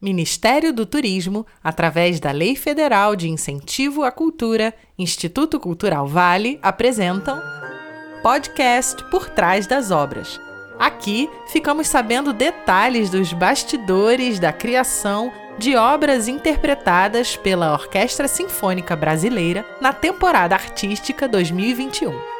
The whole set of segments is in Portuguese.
Ministério do Turismo, através da Lei Federal de Incentivo à Cultura, Instituto Cultural Vale, apresentam podcast Por Trás das Obras. Aqui ficamos sabendo detalhes dos bastidores da criação de obras interpretadas pela Orquestra Sinfônica Brasileira na temporada artística 2021.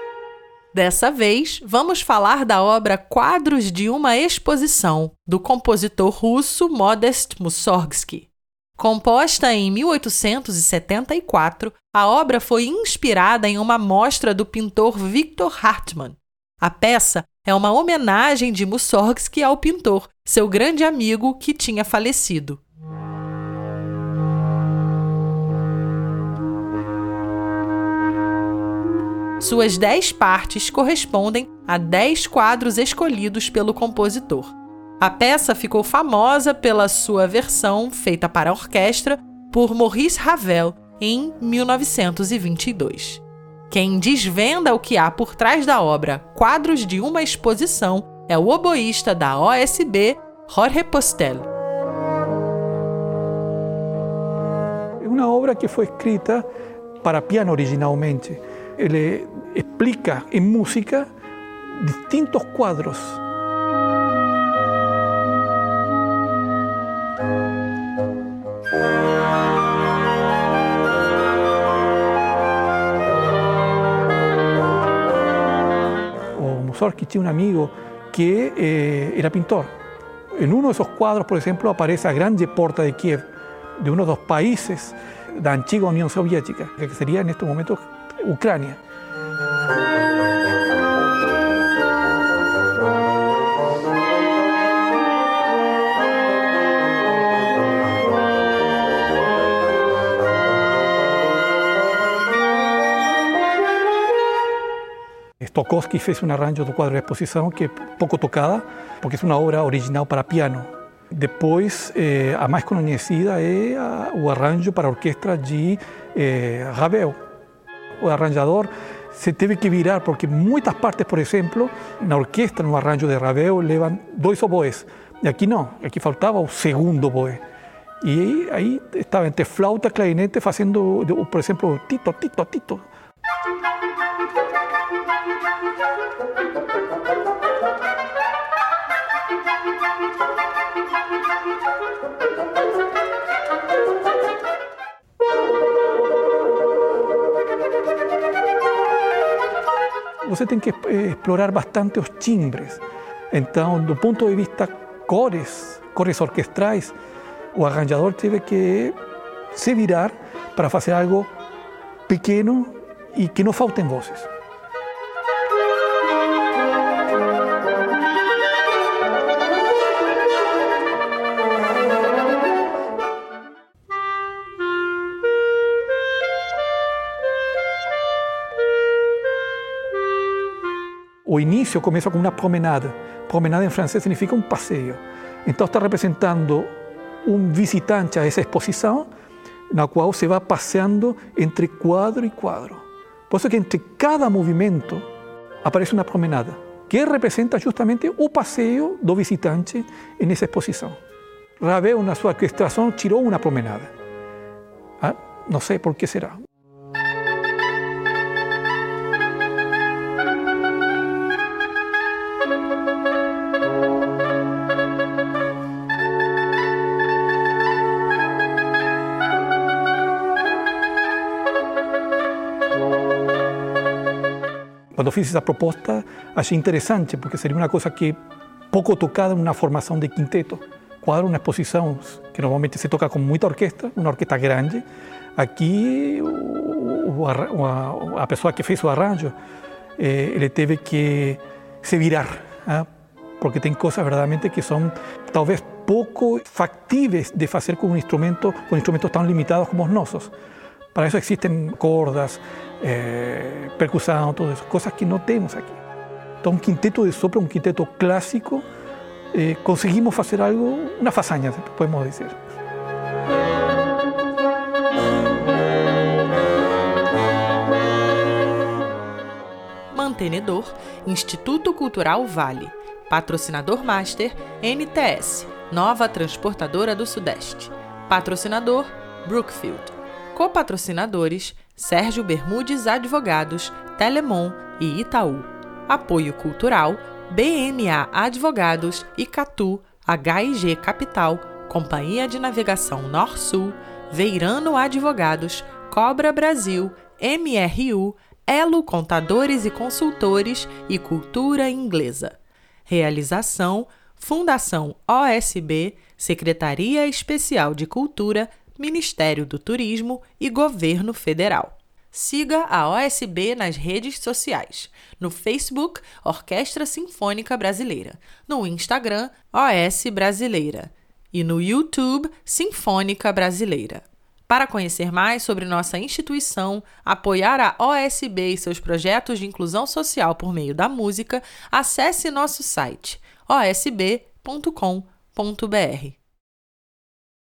Dessa vez, vamos falar da obra Quadros de uma Exposição, do compositor russo Modest Mussorgsky. Composta em 1874, a obra foi inspirada em uma mostra do pintor Victor Hartmann. A peça é uma homenagem de Mussorgsky ao pintor, seu grande amigo que tinha falecido. Suas dez partes correspondem a dez quadros escolhidos pelo compositor. A peça ficou famosa pela sua versão feita para orquestra por Maurice Ravel em 1922. Quem desvenda o que há por trás da obra Quadros de uma Exposição é o oboísta da OSB, Jorge Postel. É uma obra que foi escrita para piano originalmente. Ele explica en música distintos cuadros. O Mussorgsky tiene un amigo que eh, era pintor. En uno de esos cuadros, por ejemplo, aparece la gran Porta de Kiev, de uno de los países de la antigua Unión Soviética, que sería en estos momentos Ucrania. Stokowski fez un arranjo do quadro de exposición que é pouco tocada, porque es una obra original para piano. Después, eh, a más conocida é arranjo para orquestra de eh, Ravel. O arranjador se teve que virar, porque muchas partes, por ejemplo, na orquestra, no arranjo de Ravel, levan dois oboes. E aqui não, aqui faltava o segundo oboe. E aí estava entre flauta clarinete fazendo, por exemplo, tito, tito, tito. Você tem que eh, explorar bastante os timbres. Então, do ponto de vista cores, cores orquestrais, o arranjador teve que se virar para fazer algo pequeno e que não faltem vozes. O inicio comienza con una promenade. Promenade en francés significa un paseo. Entonces está representando un visitante a esa exposición, en la cual se va paseando entre cuadro y cuadro. Por eso que entre cada movimiento aparece una promenada, que representa justamente o paseo do visitante en esa exposición. Ravel, na sua orquestração, tirou uma promenada. Ah, não sei por que será. Quando fiz essa proposta, achei interessante, porque seria uma coisa que pouco tocada em uma formação de quinteto. Quadro, uma exposição que normalmente se toca com muita orquestra, uma orquestra grande. Aqui, o, a, pessoa que fez o arranjo, eh, ele teve que se virar, né? porque tem coisas verdadeiramente que são talvez pouco factíveis de fazer com um instrumento, com instrumentos tão limitados como os nossos. Para isso existem cordas, eh, percussão, todas essas coisas que não temos aqui. Então, um quinteto de sopro, um quinteto clássico, eh, conseguimos fazer algo, uma façanha, podemos dizer. Mantenedor Instituto Cultural Vale. Patrocinador Master NTS Nova Transportadora do Sudeste. Patrocinador: Brookfield. Copatrocinadores: Sérgio Bermudes Advogados, Telemon e Itaú. Apoio Cultural: BMA Advogados e Catu, HIG Capital, Companhia de Navegação Nor-Sul, Veirano Advogados, Cobra Brasil, MRU, Elo Contadores e Consultores e Cultura Inglesa. Realização: Fundação OSB, Secretaria Especial de Cultura, Ministério do Turismo e Governo Federal. Siga a OSB nas redes sociais. No Facebook, Orquestra Sinfônica Brasileira. No Instagram, OS Brasileira. E no YouTube, Sinfônica Brasileira. Para conhecer mais sobre nossa instituição, apoiar a OSB e seus projetos de inclusão social por meio da música, acesse nosso site osb.com.br.